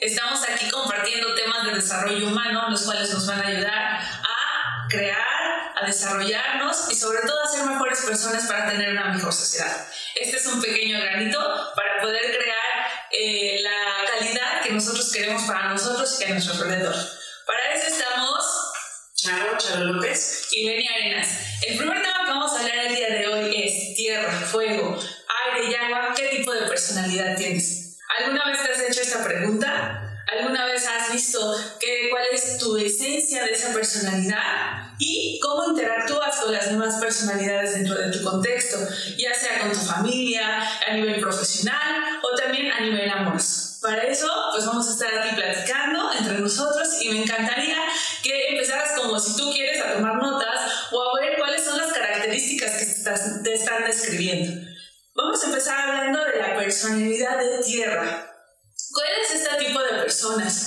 Estamos aquí compartiendo temas de desarrollo humano, los cuales nos van a ayudar a crear, a desarrollarnos y sobre todo a ser mejores personas para tener una mejor sociedad. Este es un pequeño granito para poder crear eh, la calidad que nosotros queremos para nosotros y a nuestro alrededor. Para eso estamos Charo, Charo López y Lenny Arenas. El primer tema que vamos a hablar el día de hoy es tierra, fuego, aire y agua. ¿Qué tipo de personalidad tienes? ¿Alguna vez te has hecho esta pregunta? ¿Alguna vez has visto qué, cuál es tu esencia de esa personalidad y cómo interactúas con las demás personalidades dentro de tu contexto, ya sea con tu familia, a nivel profesional o también a nivel amoroso? Para eso, pues vamos a estar aquí platicando entre nosotros y me encantaría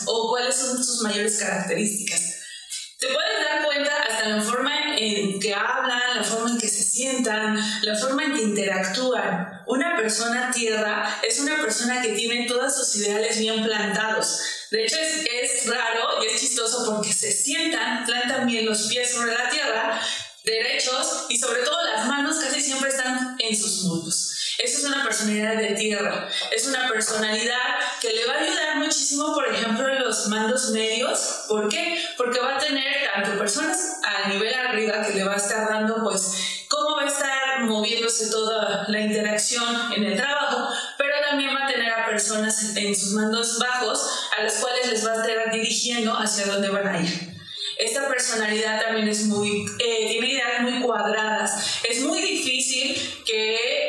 o cuáles son sus mayores características? Te puedes dar cuenta hasta la forma en que hablan, la forma en que se sientan, la forma en que interactúan. Una persona tierra es una persona que tiene todos sus ideales bien plantados. De hecho, es, es raro y es chistoso porque se sientan, plantan bien los pies sobre la tierra, derechos y sobre todo las manos casi siempre están en sus muslos. Esa es una personalidad de tierra. Es una personalidad que le va a ayudar muchísimo, por ejemplo, en los mandos medios. ¿Por qué? Porque va a tener tanto personas a nivel arriba que le va a estar dando, pues, cómo va a estar moviéndose toda la interacción en el trabajo, pero también va a tener a personas en sus mandos bajos a las cuales les va a estar dirigiendo hacia dónde van a ir. Esta personalidad también es muy, eh, tiene ideas muy cuadradas. Es muy difícil que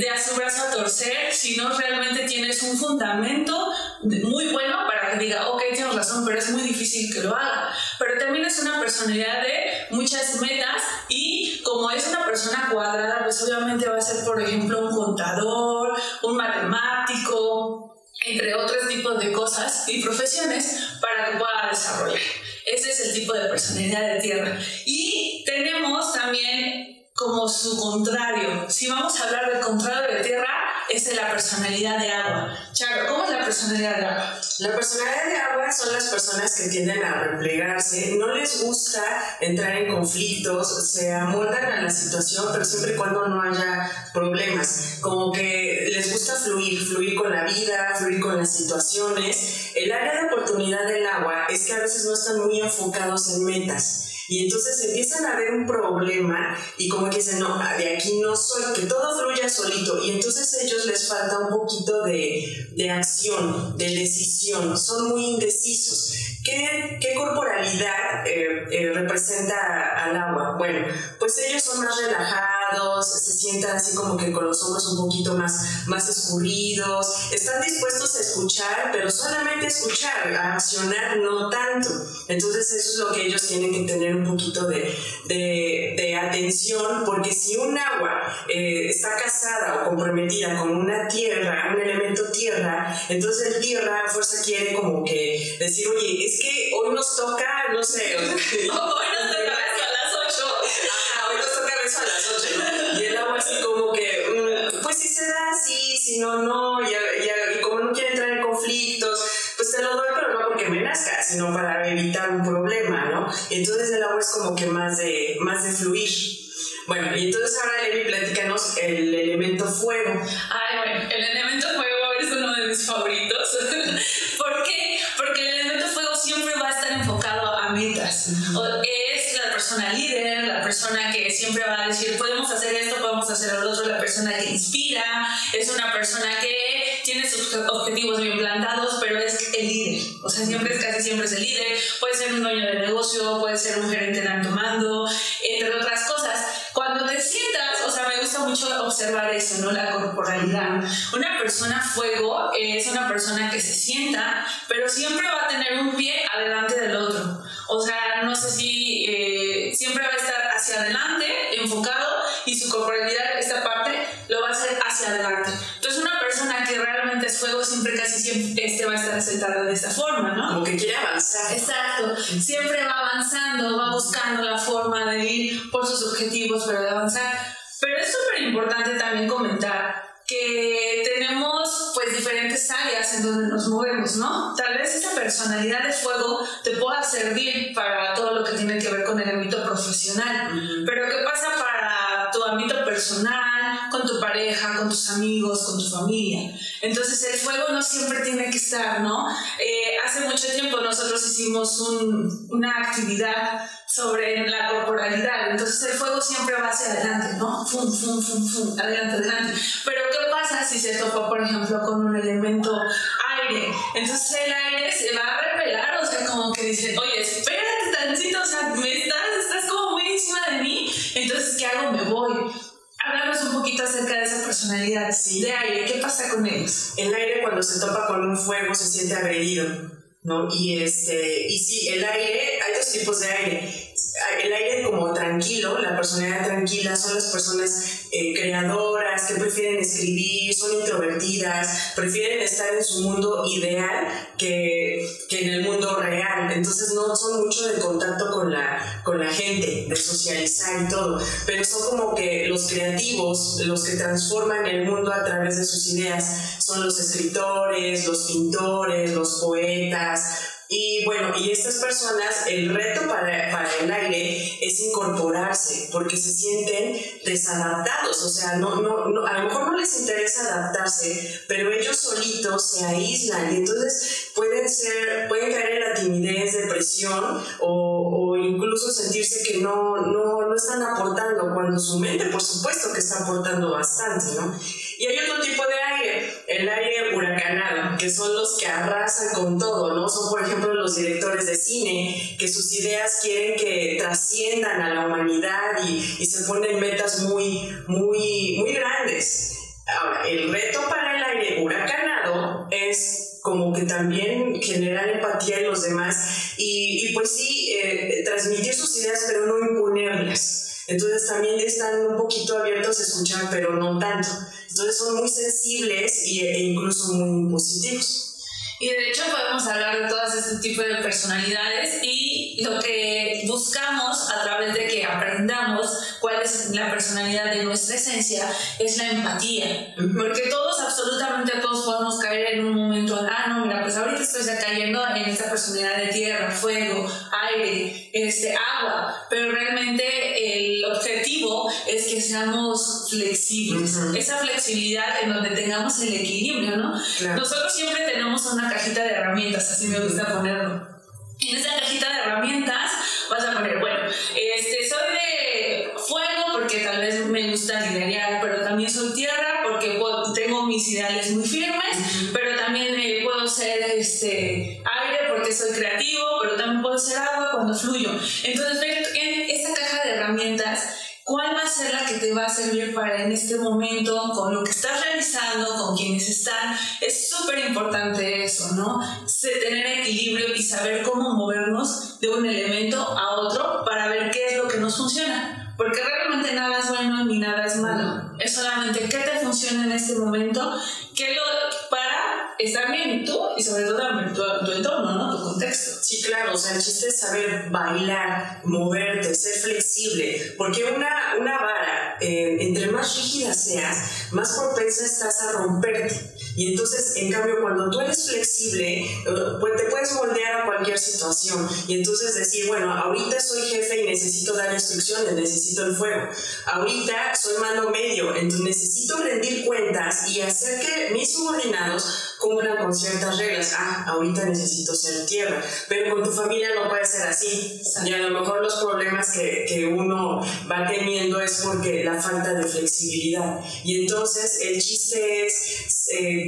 dé a su brazo a torcer si no realmente tienes un fundamento muy bueno para que diga, ok, tienes razón, pero es muy difícil que lo haga. Pero también es una personalidad de muchas metas y como es una persona cuadrada, pues obviamente va a ser, por ejemplo, un contador, un matemático, entre otros tipos de cosas y profesiones para que pueda desarrollar. Ese es el tipo de personalidad de tierra. Y tenemos también como su contrario. Si vamos a hablar del contrario de tierra, es de la personalidad de agua. Charo, ¿cómo es la personalidad de agua? La personalidad de agua son las personas que tienden a replegarse, no les gusta entrar en conflictos, se amoldan a la situación, pero siempre y cuando no haya problemas. Como que les gusta fluir, fluir con la vida, fluir con las situaciones. El área de oportunidad del agua es que a veces no están muy enfocados en metas. Y entonces empiezan a ver un problema y como que dicen, no, de aquí no soy, que todo fluya solito. Y entonces a ellos les falta un poquito de, de acción, de decisión, son muy indecisos. ¿Qué, qué corporalidad eh, eh, representa al agua? Bueno, pues ellos son más relajados, se sientan así como que con los hombros un poquito más, más escurridos, están dispuestos a escuchar, pero solamente escuchar, a accionar no tanto. Entonces eso es lo que ellos tienen que tener un poquito de, de, de atención, porque si un agua eh, está casada o comprometida con una tierra, un elemento tierra, entonces el tierra a fuerza quiere como que decir, oye, es que hoy nos toca, no sé, hoy nos Entonces el agua es como que más de, más de fluir. Bueno, y entonces ahora Levi, platícanos el elemento fuego. Ay, bueno, el elemento fuego es uno de mis favoritos. ¿Por qué? Porque el elemento fuego siempre va a estar enfocado a metas. O es la persona líder, la persona que siempre va a decir, podemos hacer esto, podemos hacer lo otro, la persona que inspira, es una persona que tiene sus objetivos bien plantados, pero es el líder. O sea, siempre es casi siempre es el líder. Puede ser un dueño de negocio, puede ser un gerente de alto mando, entre otras cosas. Cuando te sientas, o sea, me gusta mucho observar eso, ¿no? La corporalidad. Una persona fuego es una persona que se sienta, pero siempre va a tener un pie adelante del otro. O sea, no sé si eh, siempre va a estar hacia adelante, enfocado, y su corporalidad, esta parte, lo va a hacer hacia adelante. Es fuego siempre, casi siempre, este va a estar sentada de esta forma, ¿no? Como que quiere avanzar. Exacto. Siempre va avanzando, va buscando la forma de ir por sus objetivos, pero de avanzar. Pero es súper importante también comentar que tenemos pues diferentes áreas en donde nos movemos, ¿no? Tal vez esa personalidad de fuego te pueda servir para todo lo que tiene que ver con el ámbito profesional, pero ¿qué pasa para tu ámbito personal, con tu pareja, con tus amigos, con tu familia? Entonces el fuego no siempre tiene que estar, ¿no? Eh, hace mucho tiempo nosotros hicimos un, una actividad sobre la corporalidad. Entonces el fuego siempre va hacia adelante, ¿no? Fum, fum, fum, fum, adelante, adelante. Pero ¿qué pasa si se topa, por ejemplo, con un elemento aire? Entonces el aire se va a repelar, o sea, como que dice, oye, de aire. ¿Qué pasa con ellos? El aire cuando se topa con un fuego se siente agredido, ¿no? Y, este, y sí, el aire, hay dos tipos de aire el aire como tranquilo, la personalidad tranquila, son las personas eh, creadoras que prefieren escribir, son introvertidas, prefieren estar en su mundo ideal que, que, en el mundo real. Entonces no son mucho de contacto con la, con la gente, de socializar y todo, pero son como que los creativos, los que transforman el mundo a través de sus ideas, son los escritores, los pintores, los poetas, y bueno, y estas personas, el reto para, para, el aire es incorporarse, porque se sienten desadaptados, o sea, no, no, no, a lo mejor no les interesa adaptarse, pero ellos solitos se aíslan y entonces pueden, ser, pueden caer en la timidez, depresión o, o incluso sentirse que no, no, no están aportando, cuando su mente, por supuesto que está aportando bastante, ¿no? Y hay otro tipo de el aire huracanado, que son los que arrasan con todo, ¿no? Son, por ejemplo, los directores de cine, que sus ideas quieren que trasciendan a la humanidad y, se ponen metas muy, muy, muy grandes. Ahora, el reto para el aire huracanado es como que también generar empatía en los demás y, y pues sí, eh, transmitir sus ideas, pero no imponerlas. Entonces también están un poquito abiertos a escuchar, pero no tanto. Entonces son muy sensibles e incluso muy positivos. Y de hecho podemos hablar de todas este tipo de personalidades y lo que buscamos a través de que aprendamos cuál es la personalidad de nuestra esencia es la empatía. Porque todos, absolutamente todos podemos caer en un momento, ah, no, mira, pues ahorita estoy cayendo en esta personalidad de tierra, fuego, aire, este, agua, pero realmente el objetivo es que seamos flexibles. Esa flexibilidad en donde tengamos el equilibrio, ¿no? Nosotros siempre tenemos una cajita de herramientas, así me gusta ponerlo. En esa cajita de herramientas vas a poner, bueno, este, soy de fuego porque tal vez me gusta liderar, pero también soy tierra porque tengo mis ideales muy firmes, pero también eh, puedo ser este, aire porque soy creativo, pero también puedo ser agua cuando fluyo. Entonces, en esa caja de herramientas ¿Cuál va a ser la que te va a servir para en este momento, con quienes están? Es súper importante eso, ¿no? tener equilibrio y saber cómo movernos de un elemento a otro para ver qué es lo que nos funciona. Porque realmente nada es bueno ni nada es malo. Es solamente qué te funciona en este momento, qué lo, para estar bien tú y sobre todo tu, tu entorno, ¿no? Tu contexto. Sí, claro, o sea, el chiste es saber bailar, moverte, ser flexible, porque una, una vara, eh, entre más rígida seas, más propensa estás a romperte. Y entonces, en cambio, cuando tú eres flexible, eh, pues te puedes moldear a cualquier situación. Y entonces decir, bueno, ahorita soy jefe y necesito dar instrucciones, necesito el fuego. Ahorita soy mando medio, entonces necesito rendir cuentas y hacer que mis subordinados cumplan con ciertas reglas. Ah, ahorita necesito ser tierra. Pero con tu familia no puede ser así. Y a lo mejor los problemas que, que uno va teniendo es porque la falta de flexibilidad. Y entonces el chiste es... Eh,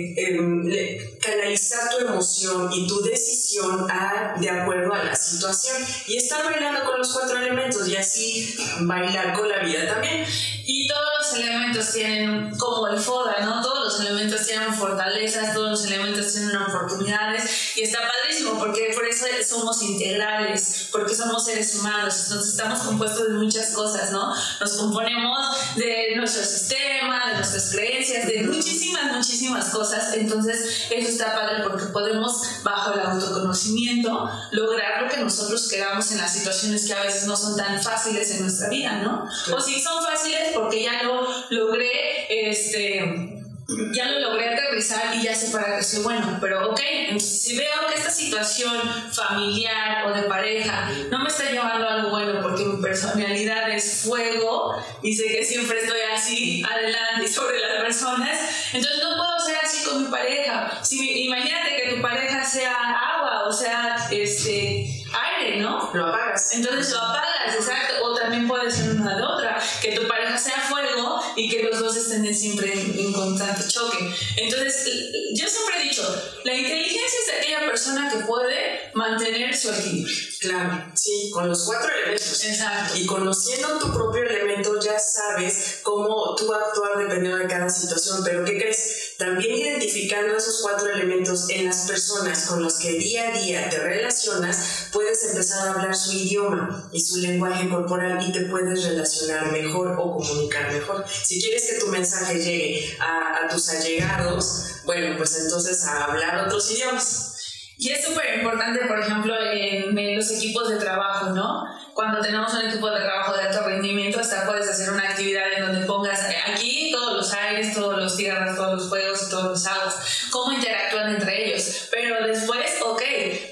canalizar tu emoción y tu decisión a, de acuerdo a la situación y estar bailando con los cuatro elementos y así bailar con la vida también. Y todos los elementos tienen, como el FODA, ¿no? Los elementos tienen fortalezas, todos los elementos tienen oportunidades y está padrísimo porque por eso somos integrales, porque somos seres humanos, entonces estamos compuestos de muchas cosas, ¿no? Nos componemos de nuestro sistema, de nuestras creencias, de muchísimas, muchísimas cosas entonces, eso está padre porque podemos, bajo el autoconocimiento, lograr lo que nosotros queramos en las situaciones que a veces no son tan fáciles en nuestra vida, ¿no? O si son fáciles porque ya lo logré, este ya lo logré aterrizar y ya sé para qué soy bueno. Pero ok, si veo que esta situación familiar o de pareja no me está llevando a algo bueno porque mi personalidad es fuego y sé que siempre estoy así adelante y sobre las personas, entonces no puedo ser así con mi pareja. Si, imagínate que tu pareja sea agua o sea este aire, ¿no? Lo apagas. Entonces lo apagas, exacto. O también puede ser una de otra, que tu pareja sea fuego y que los dos estén siempre en, constante choque. Entonces, yo siempre he dicho, la inteligencia es aquella persona que puede mantener su equilibrio. Claro, sí, con los cuatro elementos. Exacto. Y conociendo tu propio elemento ya sabes cómo tú actuar dependiendo de cada situación. Pero ¿qué crees? También identificando esos cuatro elementos en las personas con las que día a día te relacionas, puedes empezar a hablar su idioma y su lenguaje corporal y te puedes relacionar mejor o comunicar mejor. Si quieres que tu mensaje llegue a, a tus allegados, bueno, pues entonces a hablar otros idiomas. Y es súper importante, por ejemplo, en, los equipos de trabajo, ¿no? Cuando tenemos un equipo de trabajo de alto rendimiento, hasta puedes hacer una actividad en donde pongas aquí todos los aires, todos los tierras, todos los fuegos y todos los aguas, cómo interactúan entre ellos. Pero después, ok,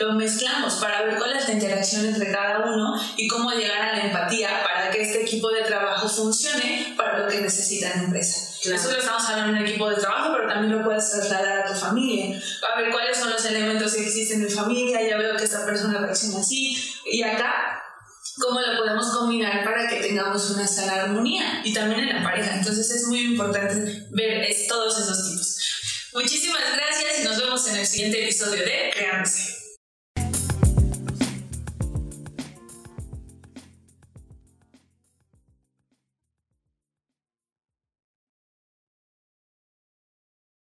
lo mezclamos para ver cuál es la interacción entre cada uno y cómo llegar a la empatía para que este equipo de trabajo funcione para lo que necesita la empresa. Eso lo estamos hablando en un equipo de trabajo, pero también lo puedes trasladar a tu familia. A ver cuáles son los elementos que existen en mi familia, ya veo que esta persona reacciona así. Y acá, ¿cómo lo podemos combinar para que tengamos una sana armonía? Y también en la pareja. Entonces es muy importante ver todos esos tipos. Muchísimas gracias y nos vemos en el siguiente episodio de Creándose.